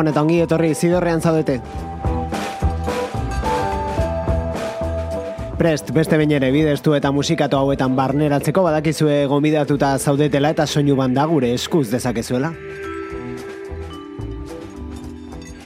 Gabon eta ongi etorri zidorrean zaudete. Prest, beste bain ere bidestu eta musikatu hauetan barneratzeko badakizue gomidatuta zaudetela eta soinu banda gure eskuz dezakezuela.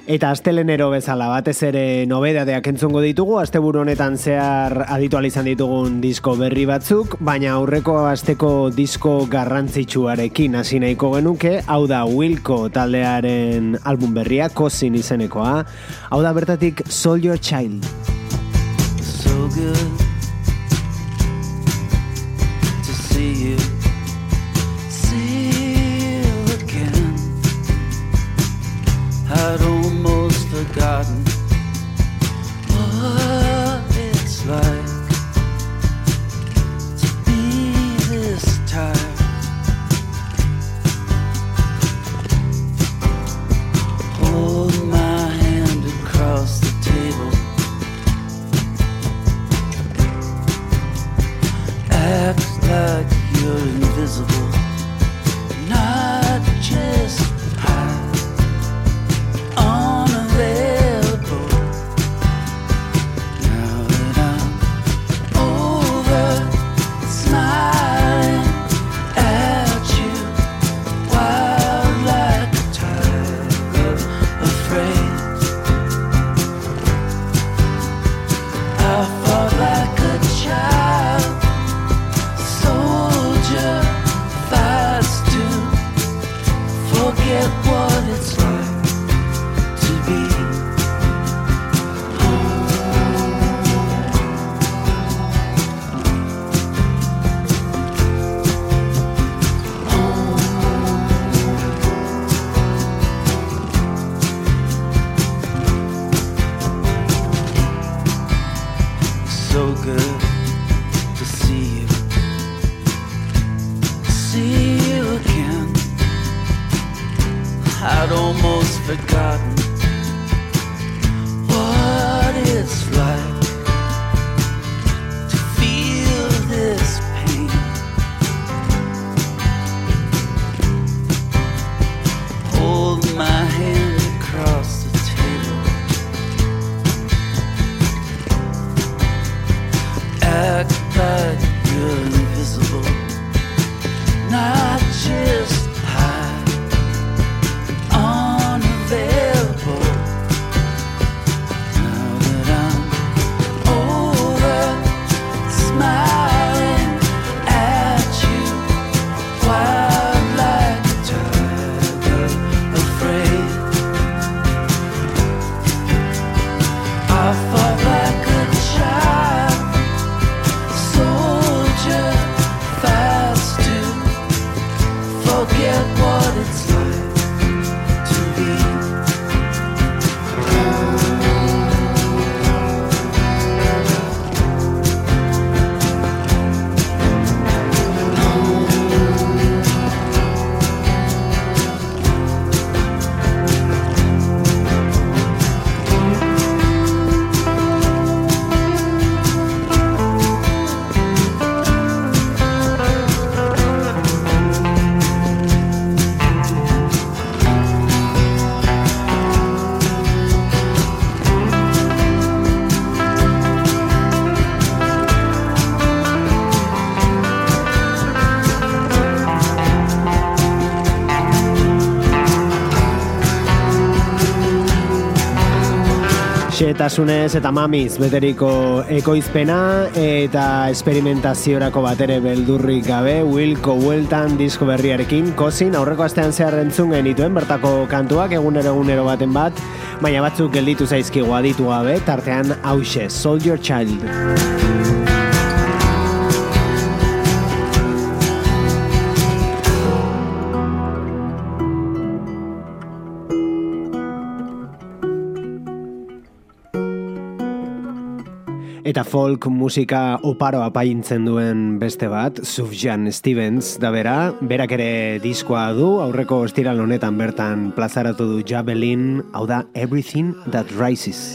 Eta astelenero bezala batez ere nobedadeak entzungo ditugu, asteburu honetan zehar aditual izan ditugun disko berri batzuk, baina aurreko asteko disko garrantzitsuarekin hasi nahiko genuke, hau da Wilco taldearen album berria, Kosin izenekoa, hau da bertatik Soul Your Child. so good Xetasunez eta mamiz beteriko ekoizpena eta esperimentaziorako batere beldurrik gabe Wilco Cowelltan disko berriarekin. Kozin aurreko astean zehar entzun genituen bertako kantuak egunero egunero baten bat baina batzuk gelditu zaizkigu aditu gabe tartean hause Soldier Child Eta folk musika oparo apaintzen duen beste bat, Sufjan Stevens, da bera, berak ere diskoa du, aurreko estiral honetan bertan plazaratu du Javelin, hau da Everything That Rises.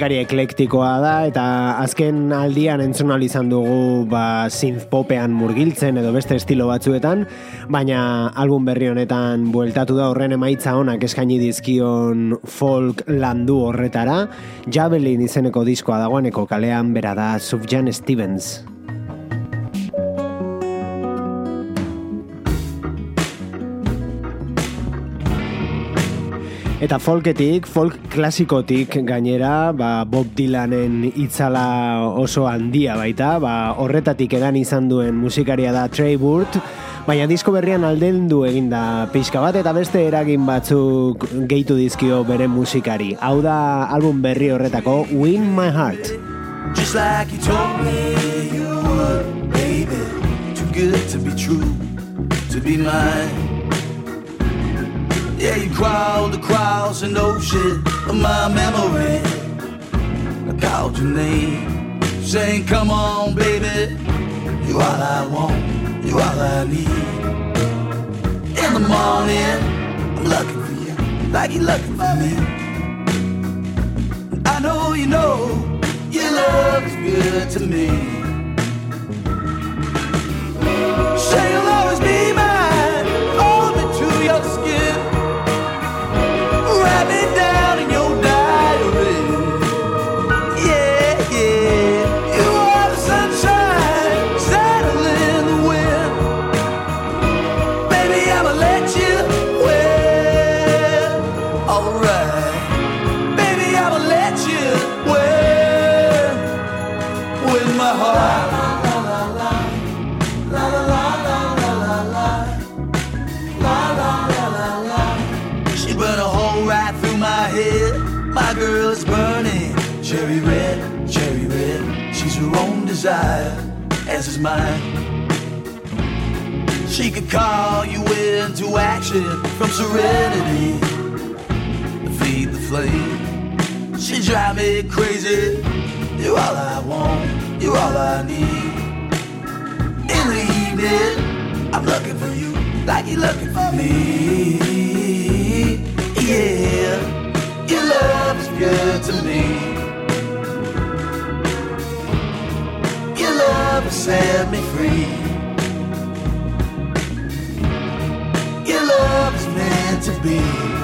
Musikari eklektikoa da eta azken aldian entzun izan dugu ba, synth popean murgiltzen edo beste estilo batzuetan, baina album berri honetan bueltatu da horren emaitza honak eskaini dizkion folk landu horretara, Javelin izeneko diskoa dagoeneko kalean bera da Sufjan Stevens. Eta folketik, folk klasikotik gainera, ba, Bob Dylanen itzala oso handia baita, ba, horretatik edan izan duen musikaria da Trey Burt, baina disko berrian aldendu egin da pixka bat, eta beste eragin batzuk gehitu dizkio bere musikari. Hau da album berri horretako Win My Heart. Just like you told me you would, baby. Too good to be true, to be mine. Yeah, you crawled across an ocean of my memory. I called your name, saying, Come on, baby. You all I want, you all I need. In the morning, I'm looking for you, like you're looking for me. I know you know your love is good to me. Say you'll always be desire, as is mine. She could call you into action from serenity. Feed the flame. She drive me crazy. You're all I want. You're all I need. In the evening, I'm looking for you like you're looking for me. Yeah, your love is good to me. Love will set me free. Your love is meant to be.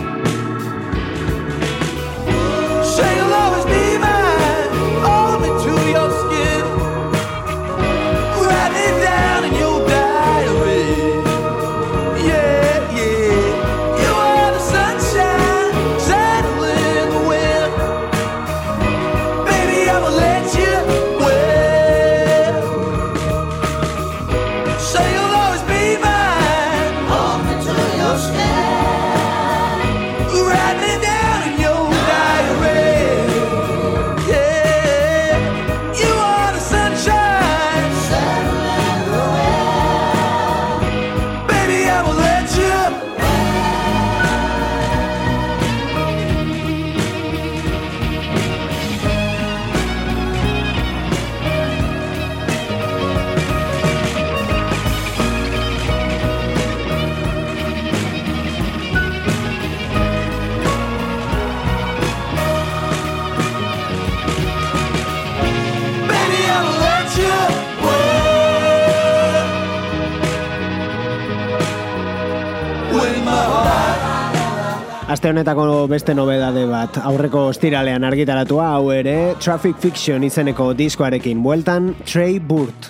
Aste honetako beste nobedade bat, aurreko ostiralean argitaratua hau ere, Traffic Fiction izeneko diskoarekin bueltan, Trey Burt.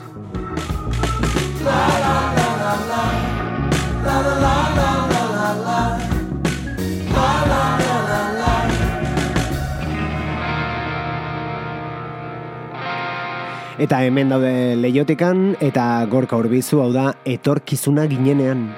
Eta hemen daude leiotikan eta gorka urbizu hau da etorkizuna ginenean.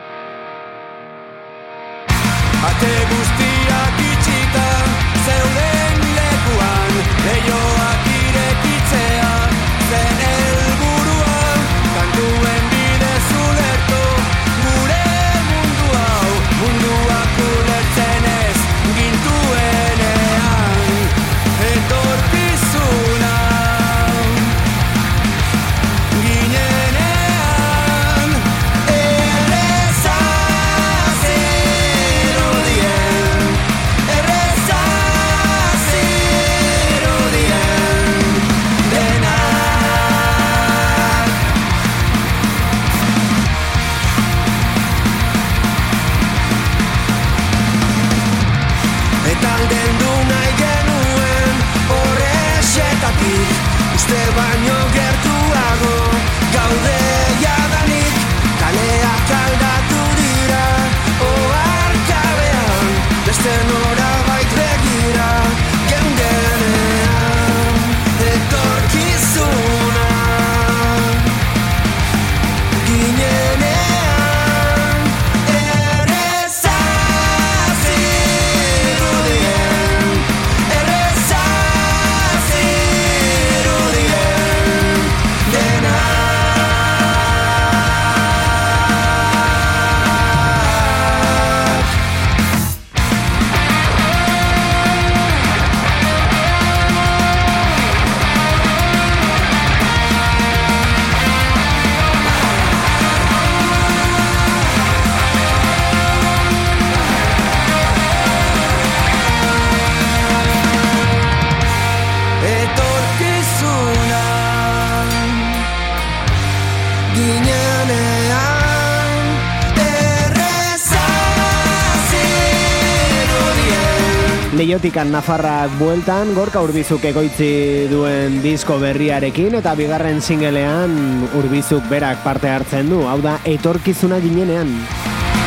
Leiotikan Nafarrak bueltan, gorka urbizuk egoitzi duen disko berriarekin, eta bigarren singelean urbizuk berak parte hartzen du, hau da, etorkizuna ginenean.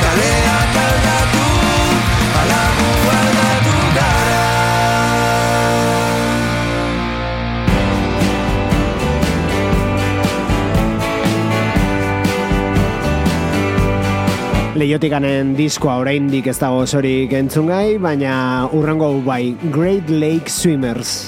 Kaleak Leiotikanen diskoa oraindik ez dago osorik entzungai, baina urrengo bai Great Lake Swimmers.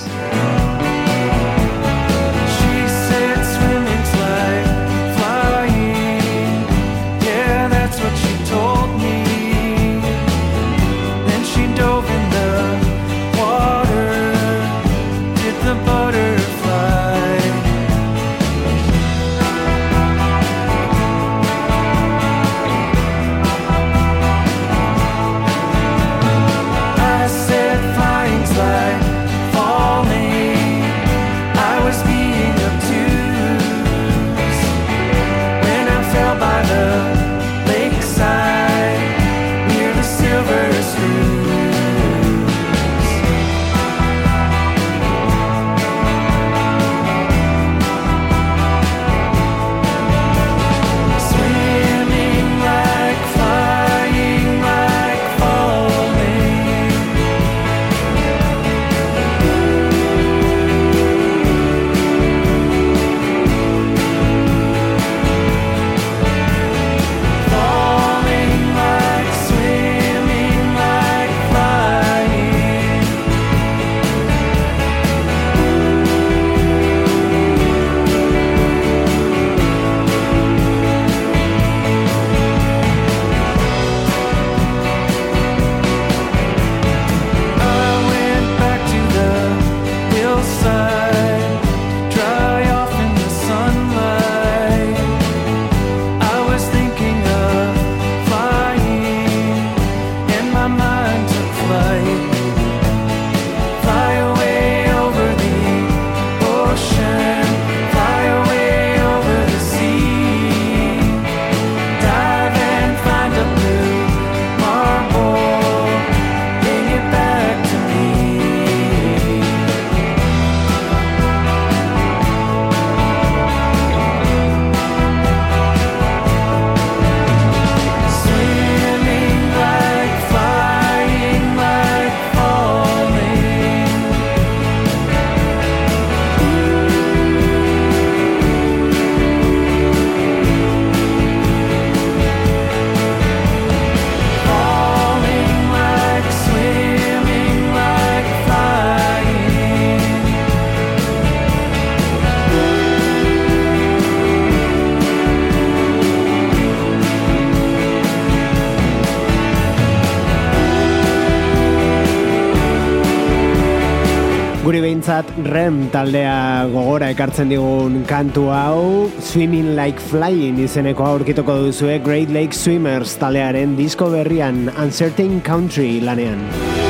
REM taldea gogora ekartzen digun kantu hau Swimming Like Flying izeneko aurkituko duzue Great Lake Swimmers taldearen disko berrian Uncertain Country lanean.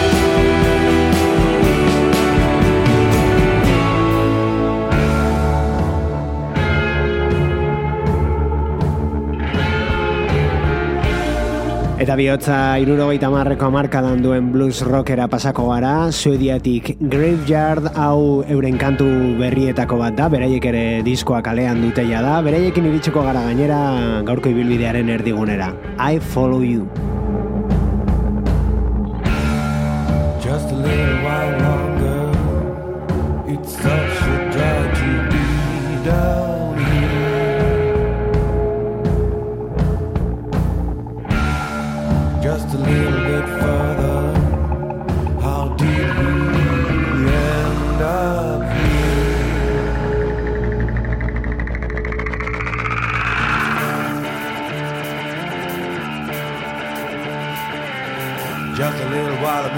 Eta bihotza irurogeita marreko amarkadan duen blues rockera pasako gara, suediatik Graveyard hau euren kantu berrietako bat da, beraiek ere diskoa kalean duteia da, beraiekin iritsiko gara gainera gaurko ibilbidearen erdigunera. I follow you.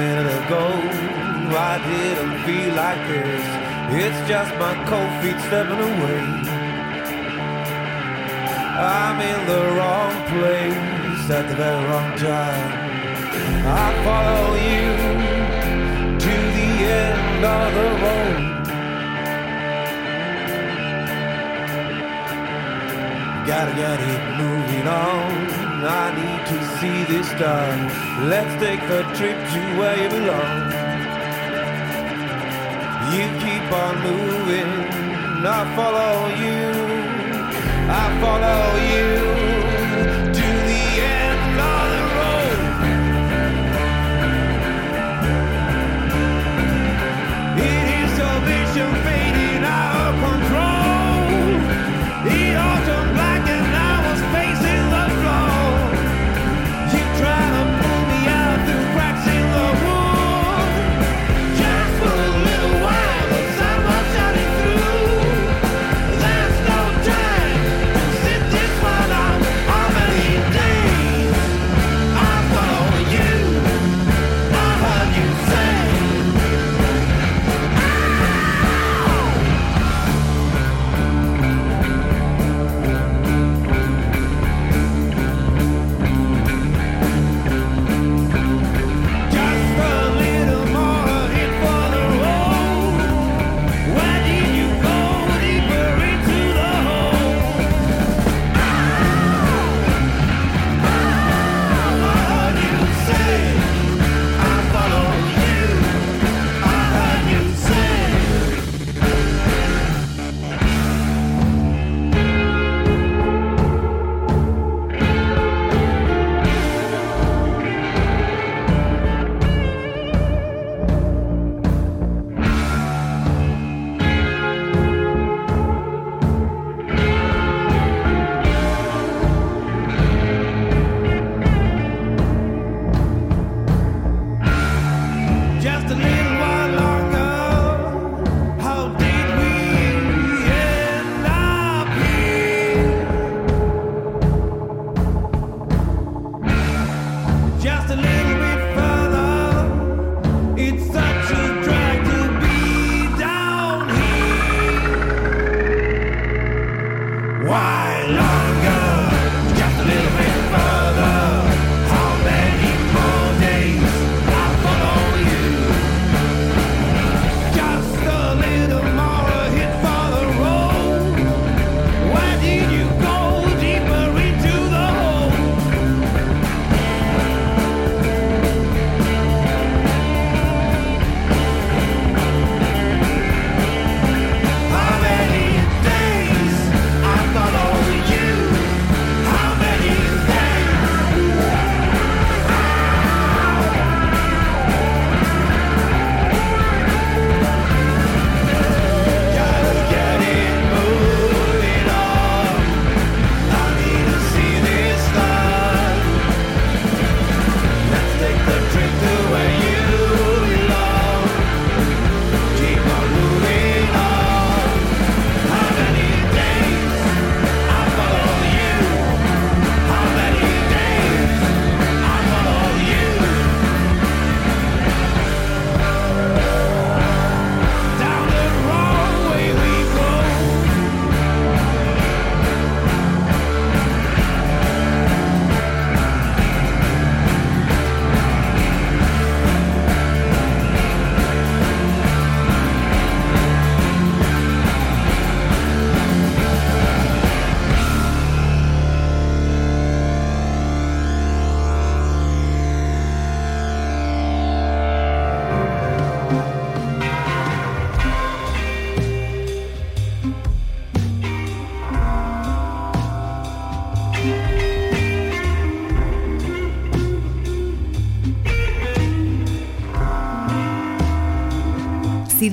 Minute ago, I didn't feel like this. It's just my cold feet stepping away. I'm in the wrong place at the very wrong time. I follow you to the end of the road. Gotta get it moving on. I need to see this done. Let's take the trip to where you belong. You keep on moving, I follow you. I follow you.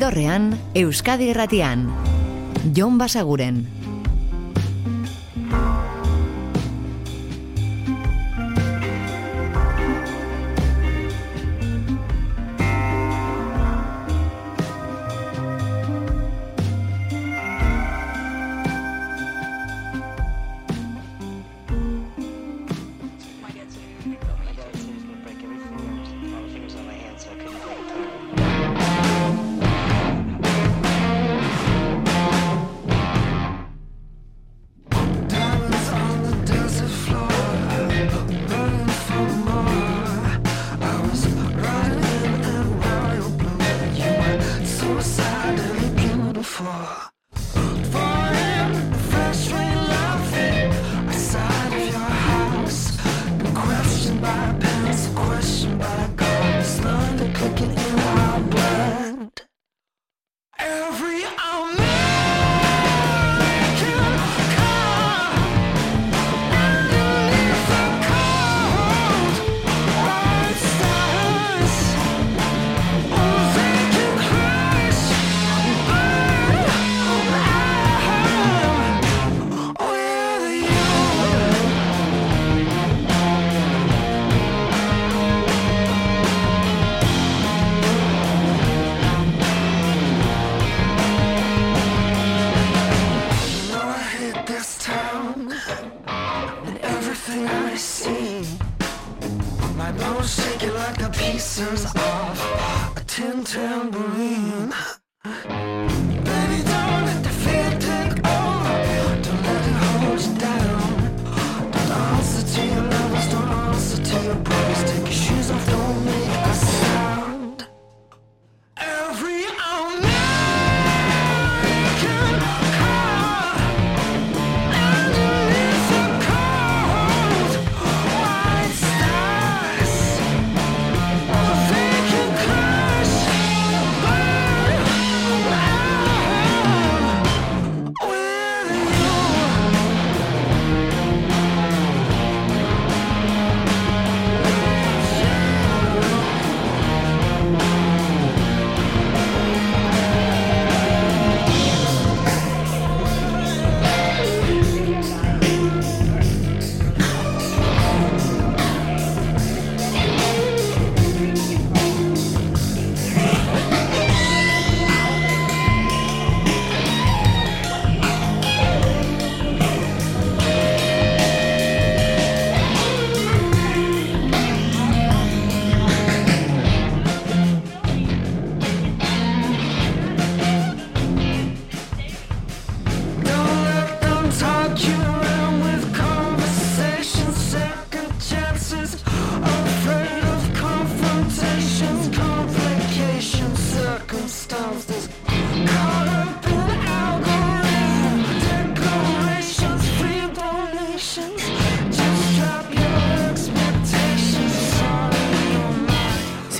Zidorrean, Euskadi Erratian. Jon Basaguren.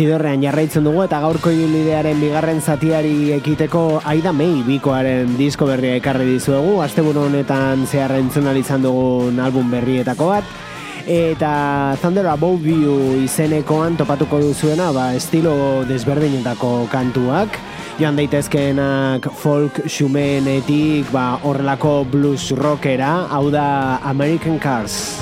zidorrean jarraitzen dugu eta gaurko ibilbidearen bigarren zatiari ekiteko Aida May bikoaren disko berria ekarri dizuegu. Asteburu honetan zehar entzun izan dugun album berrietako bat. Eta Thunder Above You izenekoan topatuko duzuena ba, estilo desberdinetako kantuak. Joan daitezkeenak folk xumenetik ba, horrelako blues rockera. Hau da American Cars.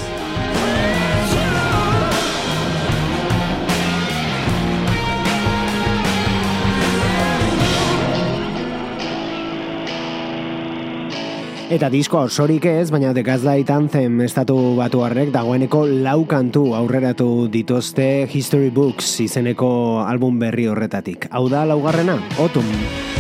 Eta disko osorik ez, baina The Gaslight Anthem estatu batu harrek dagoeneko lau kantu aurreratu dituzte History Books izeneko album berri horretatik. Hau da laugarrena, Autumn.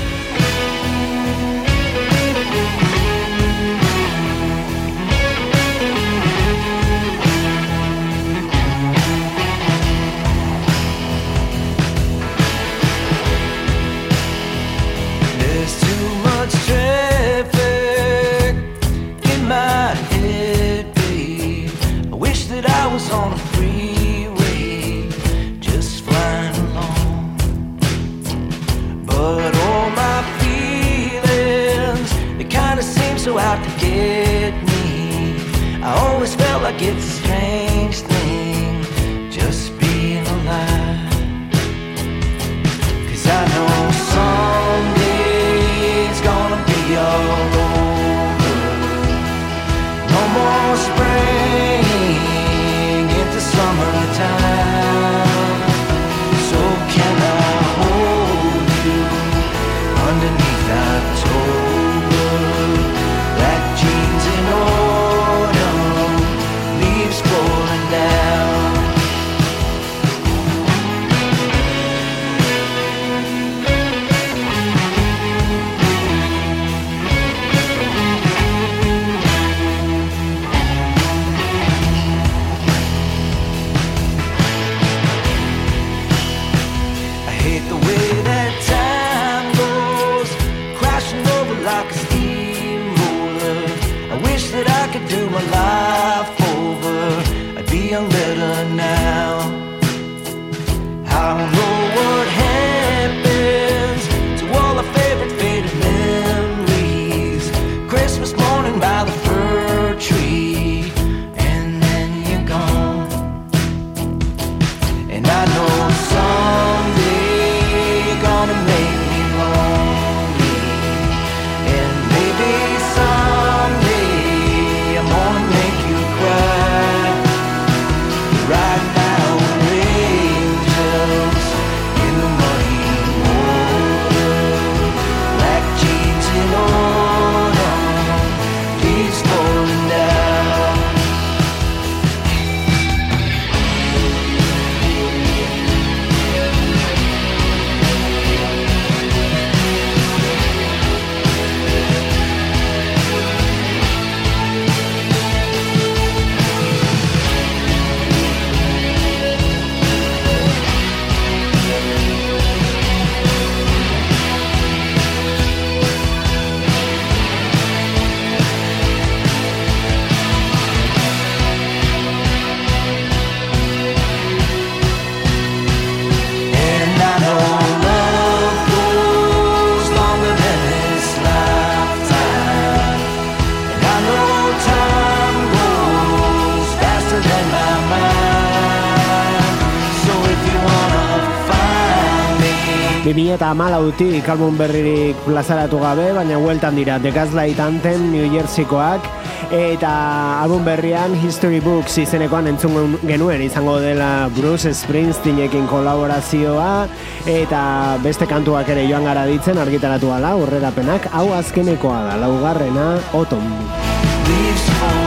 2000 eta amalautik album berririk plazaratu gabe, baina hueltan dira. The Gaslight Anthem New Jerseykoak, eta album berrian History Books izenekoan entzun genuen. Izango dela Bruce Springsteenekin kolaborazioa, eta beste kantuak ere joan gara ditzen argitaratu ala, urrerapenak, hau azkenekoa da, laugarrena, Autumn.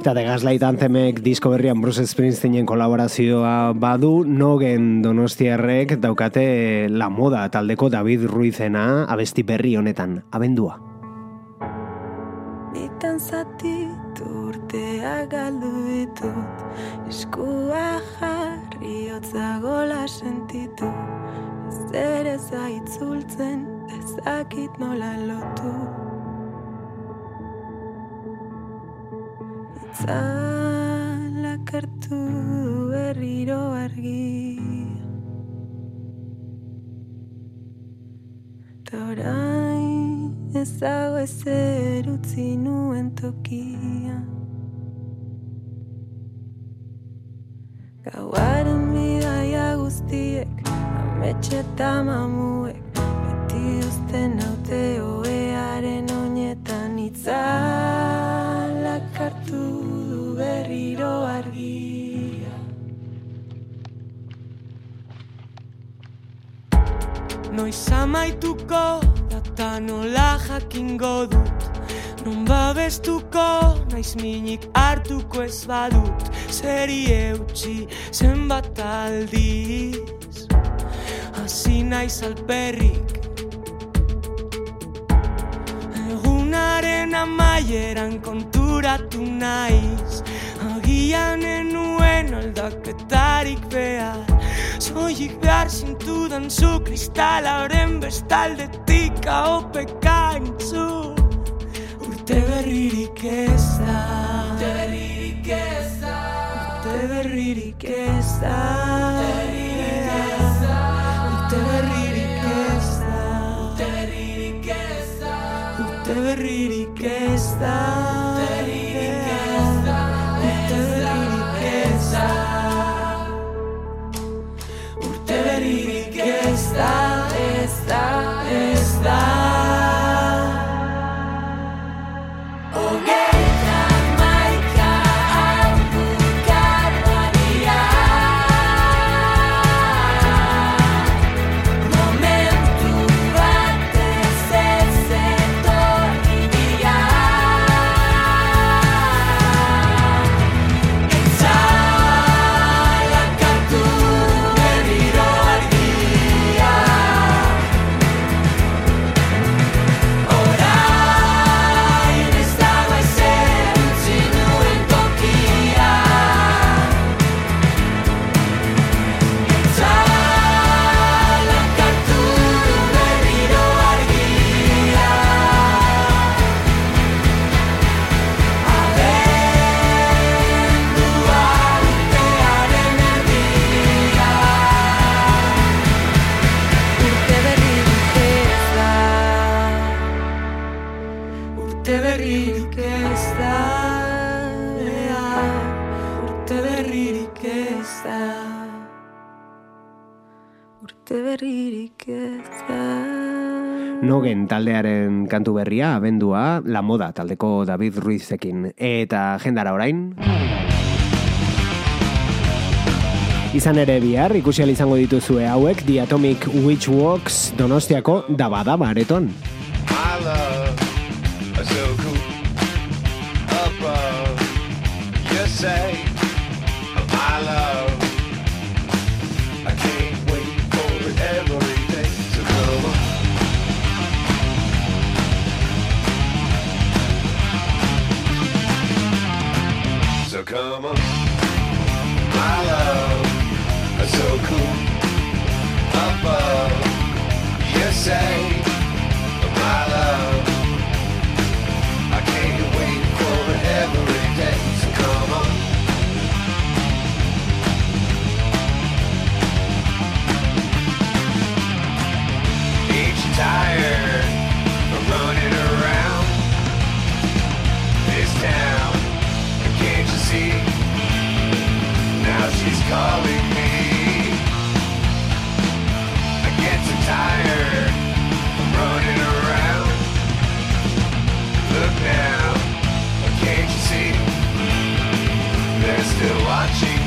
Eta The Gaslight Anthemek disko berrian Bruce Springsteenen kolaborazioa badu, nogen donostiarrek daukate la moda taldeko David Ruizena abesti berri honetan, abendua. Nitan zatitu urteak galdu ditut Eskua jarri hotza gola sentitu. Ez ere zaitzultzen ezakit nola lotu Itzalak hartu du berriro argia Ta orain ez dago ezer utzi nuen tokia. Gauaren bidaia guztiek Ametxe eta mamuek Beti uzten haute oearen oinetan. Itzalak hartu du berriro argia Noiz amaituko data nola jakingo dut. Non babestuko naiz minik hartuko ez badut. Zeri eutxi zenbat aldiz. Hasi naiz alperrik amaieran konturatu naiz. Agian enuen aldaketarik behar. Soilik behar zintudan zu kristalaren bestaldetik ahopeka entzun Urte berririk ez da. Urte berririk ez da. Urte berririk ez da está. Berririk ez da ea, Urte berririk ez da Urte berririk ez da Nogen taldearen kantu berria, abendua, la moda taldeko David Ruizekin. Eta jendara orain... Izan ere bihar, ikusi izango dituzue hauek, The Atomic Witch Walks donostiako dabadaba areton. My love Say, my love. I can't wait for it every day. So come. So come on, my love so cool above. You say, tired of running around this town. Can't you see? Now she's calling me. I get so tired of running around. Look now, can't you see? They're still watching.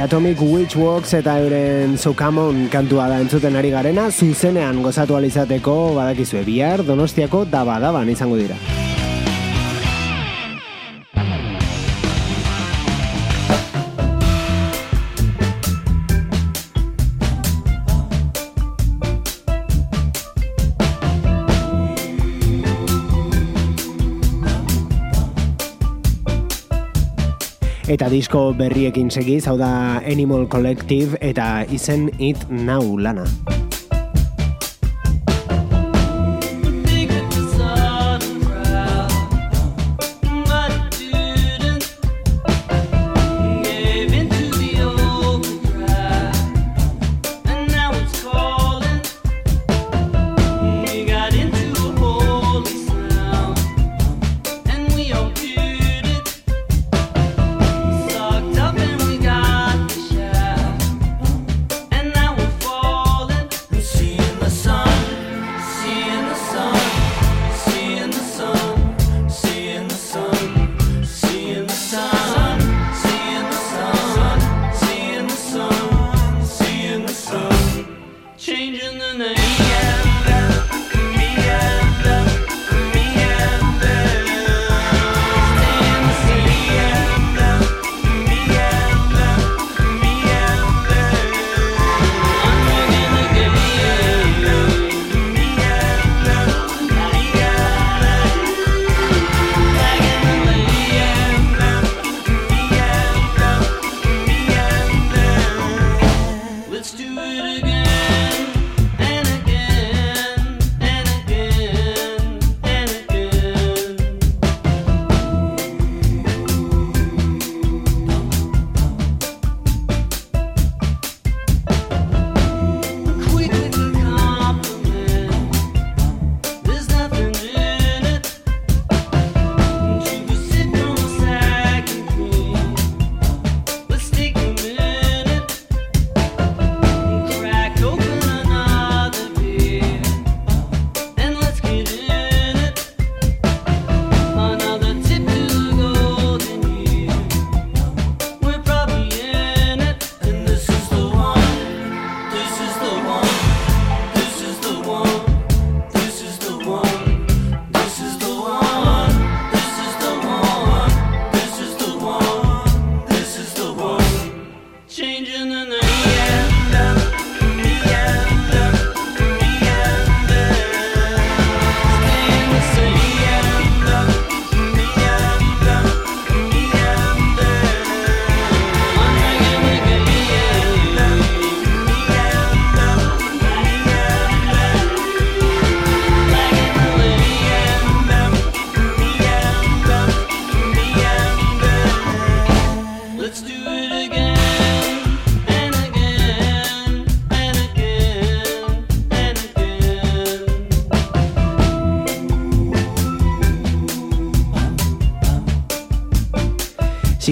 The Atomic Witchworks eta euren So Come On kantua da entzuten ari garena, zuzenean gozatu alizateko badakizue bihar Donostiako dabadaban izango dira. eta disko berriekin segiz, hau da Animal Collective eta izen It Now lana.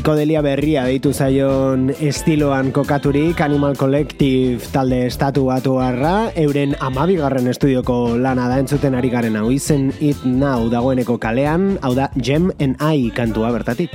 Psikodelia berria deitu zaion estiloan kokaturik Animal Collective talde estatu batu euren amabigarren estudioko lana da entzuten ari garen hau izen It Now dagoeneko kalean, hau da Gem and I kantua bertatik.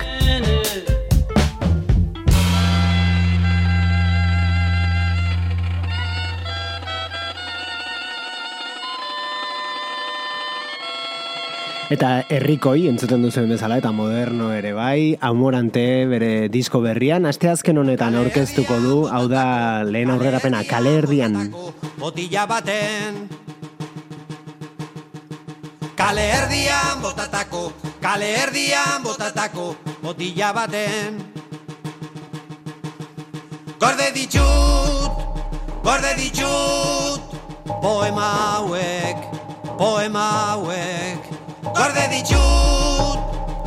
Eta herrikoi entzuten duzen bezala eta moderno ere bai, amorante bere disko berrian, asteazken honetan aurkeztuko du, hau da lehen aurrerapena kale erdian. botila baten. Kale botatako, kale erdian botatako botila baten. Gorde ditut, gorde ditut Poema hauek, poema hauek Gorde ditut,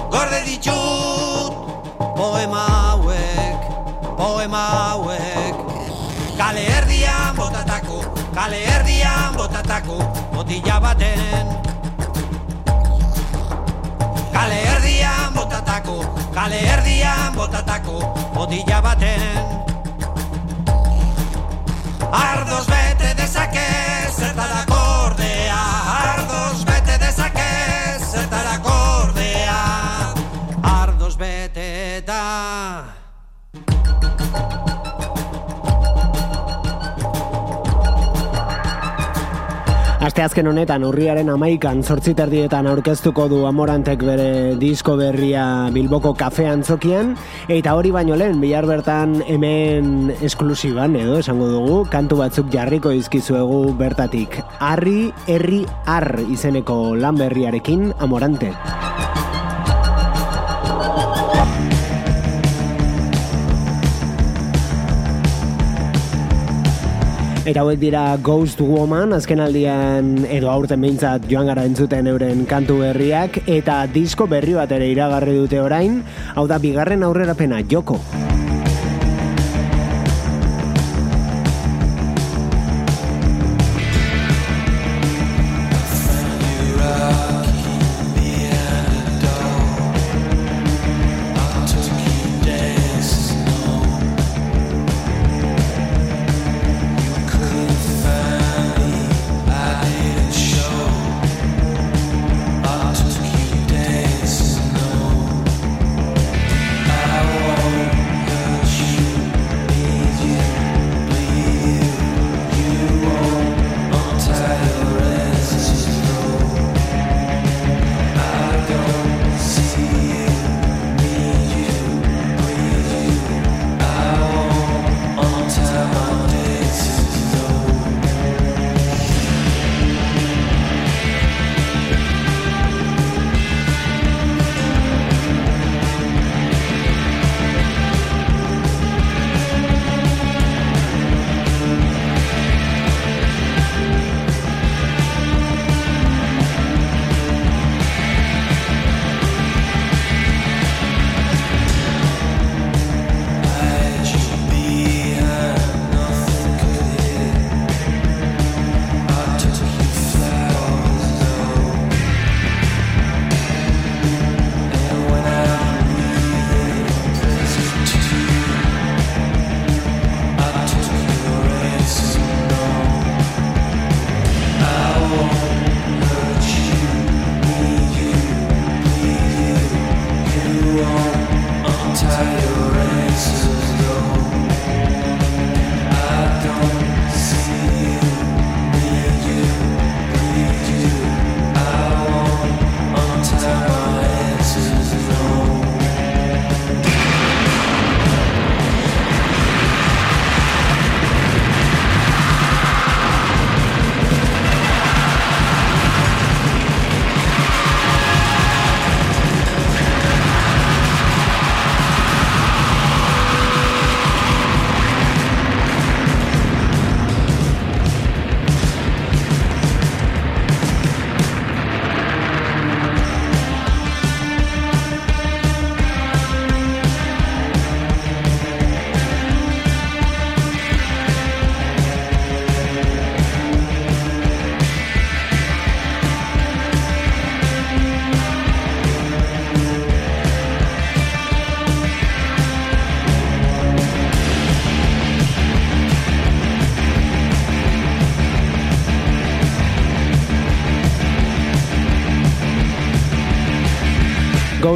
gorde ditut Poema hauek, poema hauek Kale erdian botatako, kale erdian botatako Botila baten Kale erdian botatako, kale erdian botatako Botila baten Ardoz bete dezake zertarako Asteazken honetan urriaren amaikan zortziterdietan aurkeztuko du Amorantek bere disko berria Bilboko kafe antzokian eta hori baino lehen bihar bertan hemen esklusiban edo esango dugu kantu batzuk jarriko izkizuegu bertatik Harri herri ar izeneko lan berriarekin Amorante. Eta hauek dira Ghost Woman, azken aldian edo aurten behintzat joan gara entzuten euren kantu berriak, eta disko berri bat ere iragarri dute orain, hau da bigarren aurrerapena joko. I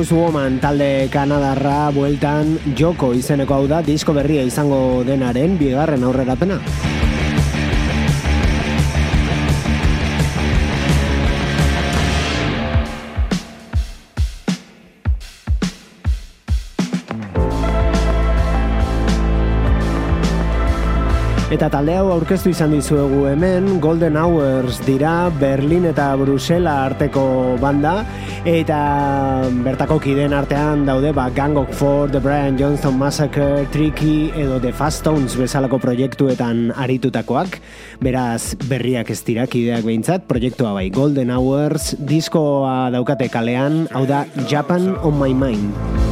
Ghost Woman talde Kanadarra bueltan joko izeneko hau da disko berria izango denaren bigarren aurrerapena. Eta talde hau aurkeztu izan dizuegu hemen, Golden Hours dira Berlin eta Brusela arteko banda, eta bertako kideen artean daude ba, Gang of Four, The Brian Johnson Massacre, Tricky edo The Fast Stones bezalako proiektuetan aritutakoak, beraz berriak ez dira kideak behintzat, proiektua bai Golden Hours, diskoa daukate kalean, hau da Japan on my mind.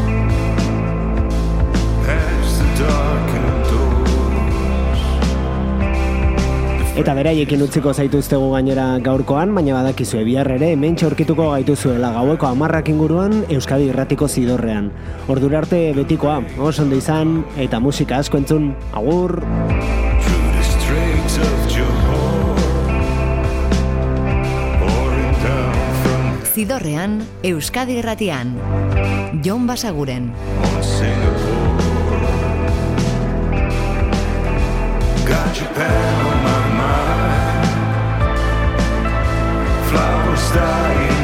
Eta beraiekin utziko zaituztegu gainera gaurkoan, baina badakizu bihar ere hemen txorkituko gaituzuela gaueko amarrak inguruan Euskadi irratiko zidorrean. Ordura arte betikoa, oso ondo izan, eta musika asko entzun, agur! Zidorrean, Euskadi Irratian. Jon Basaguren. Got your power. está em